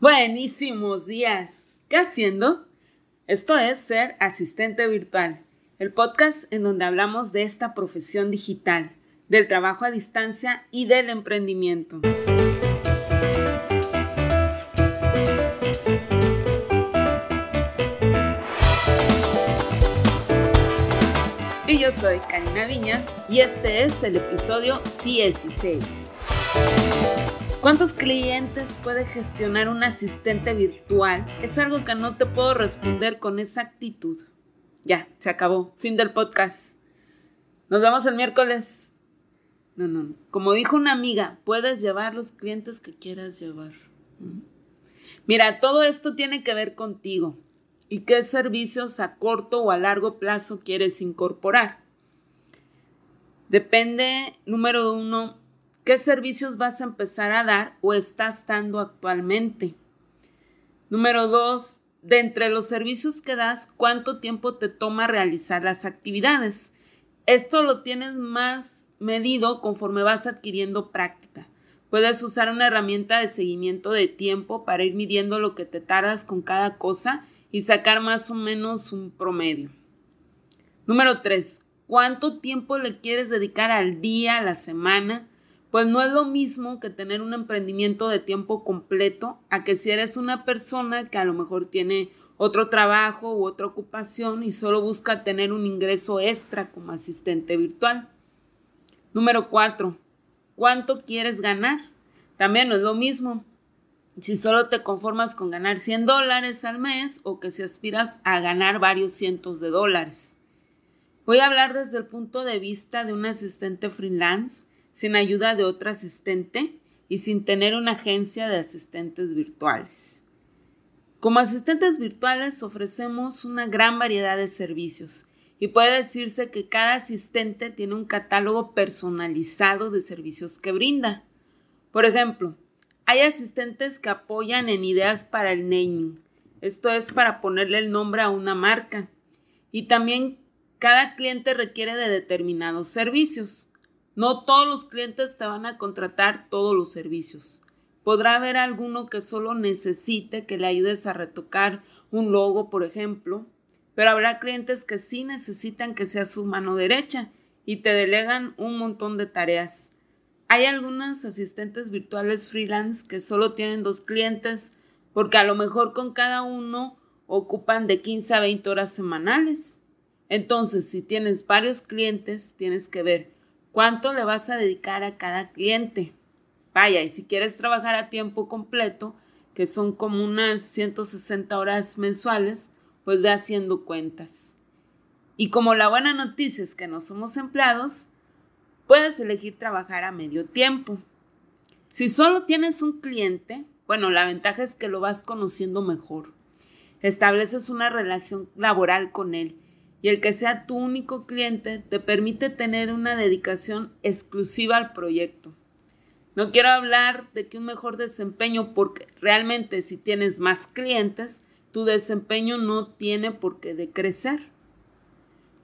Buenísimos días. ¿Qué haciendo? Esto es Ser Asistente Virtual, el podcast en donde hablamos de esta profesión digital, del trabajo a distancia y del emprendimiento. Y yo soy Karina Viñas y este es el episodio 16. ¿Cuántos clientes puede gestionar un asistente virtual? Es algo que no te puedo responder con exactitud. Ya, se acabó. Fin del podcast. Nos vemos el miércoles. No, no, no. Como dijo una amiga, puedes llevar los clientes que quieras llevar. Mira, todo esto tiene que ver contigo y qué servicios a corto o a largo plazo quieres incorporar. Depende, número uno, ¿Qué servicios vas a empezar a dar o estás dando actualmente? Número dos, de entre los servicios que das, ¿cuánto tiempo te toma realizar las actividades? Esto lo tienes más medido conforme vas adquiriendo práctica. Puedes usar una herramienta de seguimiento de tiempo para ir midiendo lo que te tardas con cada cosa y sacar más o menos un promedio. Número 3. ¿Cuánto tiempo le quieres dedicar al día, a la semana? Pues no es lo mismo que tener un emprendimiento de tiempo completo a que si eres una persona que a lo mejor tiene otro trabajo u otra ocupación y solo busca tener un ingreso extra como asistente virtual. Número cuatro, ¿cuánto quieres ganar? También no es lo mismo si solo te conformas con ganar 100 dólares al mes o que si aspiras a ganar varios cientos de dólares. Voy a hablar desde el punto de vista de un asistente freelance sin ayuda de otro asistente y sin tener una agencia de asistentes virtuales. Como asistentes virtuales ofrecemos una gran variedad de servicios y puede decirse que cada asistente tiene un catálogo personalizado de servicios que brinda. Por ejemplo, hay asistentes que apoyan en ideas para el naming, esto es para ponerle el nombre a una marca, y también cada cliente requiere de determinados servicios. No todos los clientes te van a contratar todos los servicios. Podrá haber alguno que solo necesite que le ayudes a retocar un logo, por ejemplo, pero habrá clientes que sí necesitan que seas su mano derecha y te delegan un montón de tareas. Hay algunas asistentes virtuales freelance que solo tienen dos clientes porque a lo mejor con cada uno ocupan de 15 a 20 horas semanales. Entonces, si tienes varios clientes, tienes que ver cuánto le vas a dedicar a cada cliente. Vaya, y si quieres trabajar a tiempo completo, que son como unas 160 horas mensuales, pues ve haciendo cuentas. Y como la buena noticia es que no somos empleados, puedes elegir trabajar a medio tiempo. Si solo tienes un cliente, bueno, la ventaja es que lo vas conociendo mejor. Estableces una relación laboral con él y el que sea tu único cliente te permite tener una dedicación exclusiva al proyecto. No quiero hablar de que un mejor desempeño porque realmente si tienes más clientes, tu desempeño no tiene por qué decrecer.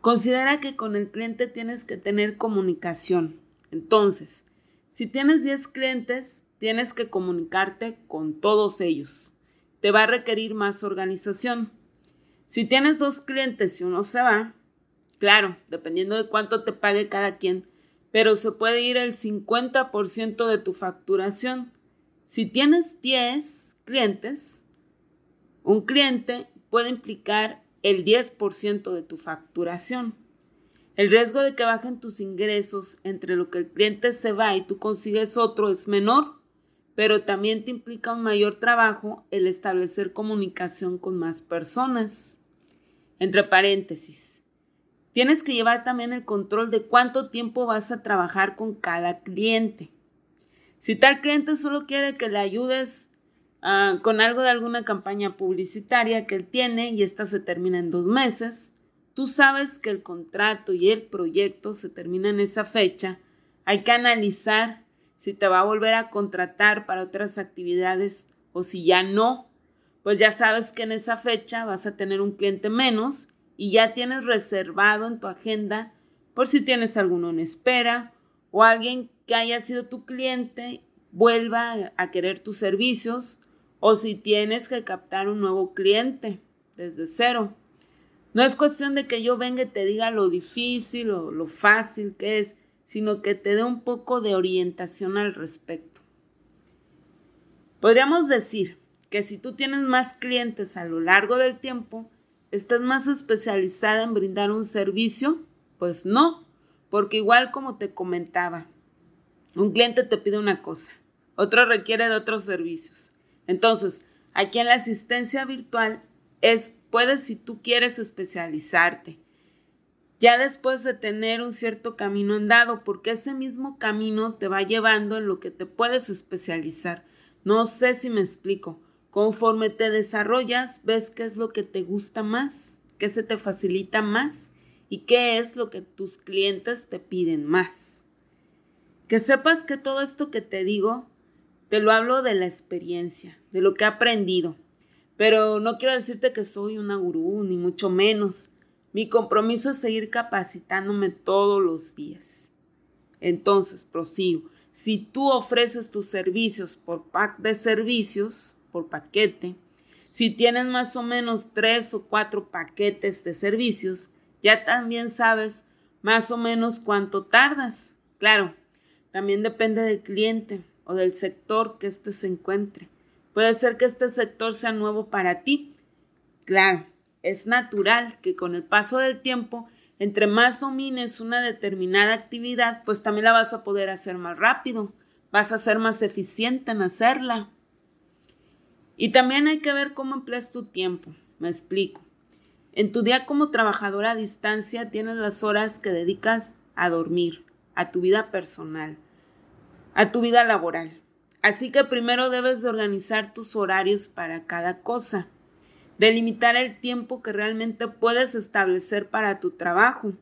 Considera que con el cliente tienes que tener comunicación. Entonces, si tienes 10 clientes, tienes que comunicarte con todos ellos. Te va a requerir más organización. Si tienes dos clientes y uno se va, claro, dependiendo de cuánto te pague cada quien, pero se puede ir el 50% de tu facturación. Si tienes 10 clientes, un cliente puede implicar el 10% de tu facturación. El riesgo de que bajen tus ingresos entre lo que el cliente se va y tú consigues otro es menor, pero también te implica un mayor trabajo el establecer comunicación con más personas. Entre paréntesis, tienes que llevar también el control de cuánto tiempo vas a trabajar con cada cliente. Si tal cliente solo quiere que le ayudes ah, con algo de alguna campaña publicitaria que él tiene y esta se termina en dos meses, tú sabes que el contrato y el proyecto se terminan en esa fecha, hay que analizar si te va a volver a contratar para otras actividades o si ya no, pues ya sabes que en esa fecha vas a tener un cliente menos y ya tienes reservado en tu agenda por si tienes alguno en espera o alguien que haya sido tu cliente vuelva a querer tus servicios o si tienes que captar un nuevo cliente desde cero. No es cuestión de que yo venga y te diga lo difícil o lo fácil que es, sino que te dé un poco de orientación al respecto. Podríamos decir que si tú tienes más clientes a lo largo del tiempo, estás más especializada en brindar un servicio, pues no, porque igual como te comentaba, un cliente te pide una cosa, otro requiere de otros servicios. Entonces, aquí en la asistencia virtual es, puedes si tú quieres especializarte, ya después de tener un cierto camino andado, porque ese mismo camino te va llevando en lo que te puedes especializar. No sé si me explico. Conforme te desarrollas, ves qué es lo que te gusta más, qué se te facilita más y qué es lo que tus clientes te piden más. Que sepas que todo esto que te digo te lo hablo de la experiencia, de lo que he aprendido. Pero no quiero decirte que soy una gurú, ni mucho menos. Mi compromiso es seguir capacitándome todos los días. Entonces, prosigo. Si tú ofreces tus servicios por pack de servicios, por paquete, si tienes más o menos tres o cuatro paquetes de servicios, ya también sabes más o menos cuánto tardas. Claro, también depende del cliente o del sector que éste se encuentre. Puede ser que este sector sea nuevo para ti. Claro, es natural que con el paso del tiempo, entre más domines una determinada actividad, pues también la vas a poder hacer más rápido, vas a ser más eficiente en hacerla. Y también hay que ver cómo empleas tu tiempo. Me explico. En tu día como trabajadora a distancia tienes las horas que dedicas a dormir, a tu vida personal, a tu vida laboral. Así que primero debes de organizar tus horarios para cada cosa, delimitar el tiempo que realmente puedes establecer para tu trabajo.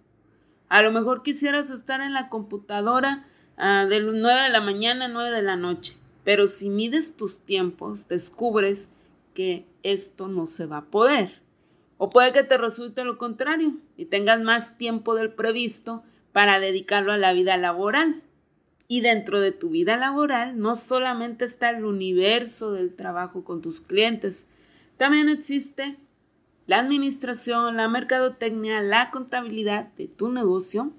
A lo mejor quisieras estar en la computadora uh, de 9 de la mañana a 9 de la noche, pero si mides tus tiempos, descubres que esto no se va a poder. O puede que te resulte lo contrario y tengas más tiempo del previsto para dedicarlo a la vida laboral. Y dentro de tu vida laboral no solamente está el universo del trabajo con tus clientes, también existe la administración, la mercadotecnia, la contabilidad de tu negocio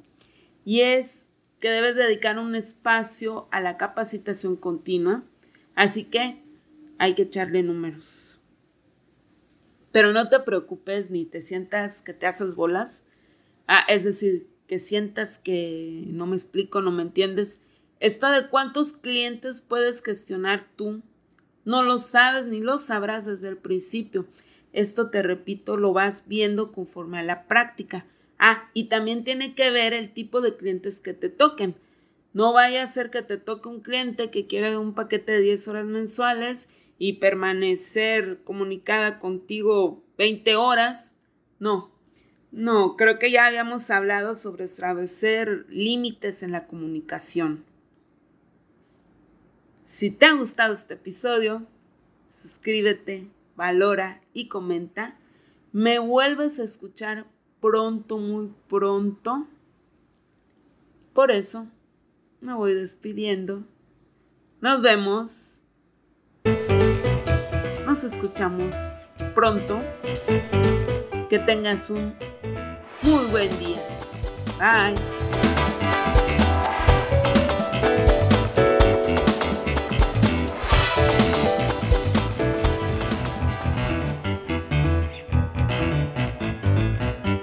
y es que debes dedicar un espacio a la capacitación continua. Así que hay que echarle números. Pero no te preocupes ni te sientas que te haces bolas. Ah, es decir, que sientas que no me explico, no me entiendes. Esto de cuántos clientes puedes gestionar tú, no lo sabes ni lo sabrás desde el principio. Esto, te repito, lo vas viendo conforme a la práctica. Ah, y también tiene que ver el tipo de clientes que te toquen. No vaya a ser que te toque un cliente que quiera un paquete de 10 horas mensuales y permanecer comunicada contigo 20 horas. No, no, creo que ya habíamos hablado sobre establecer límites en la comunicación. Si te ha gustado este episodio, suscríbete, valora y comenta. Me vuelves a escuchar pronto, muy pronto. Por eso me voy despidiendo. Nos vemos. Nos escuchamos pronto. Que tengas un muy buen día. Bye.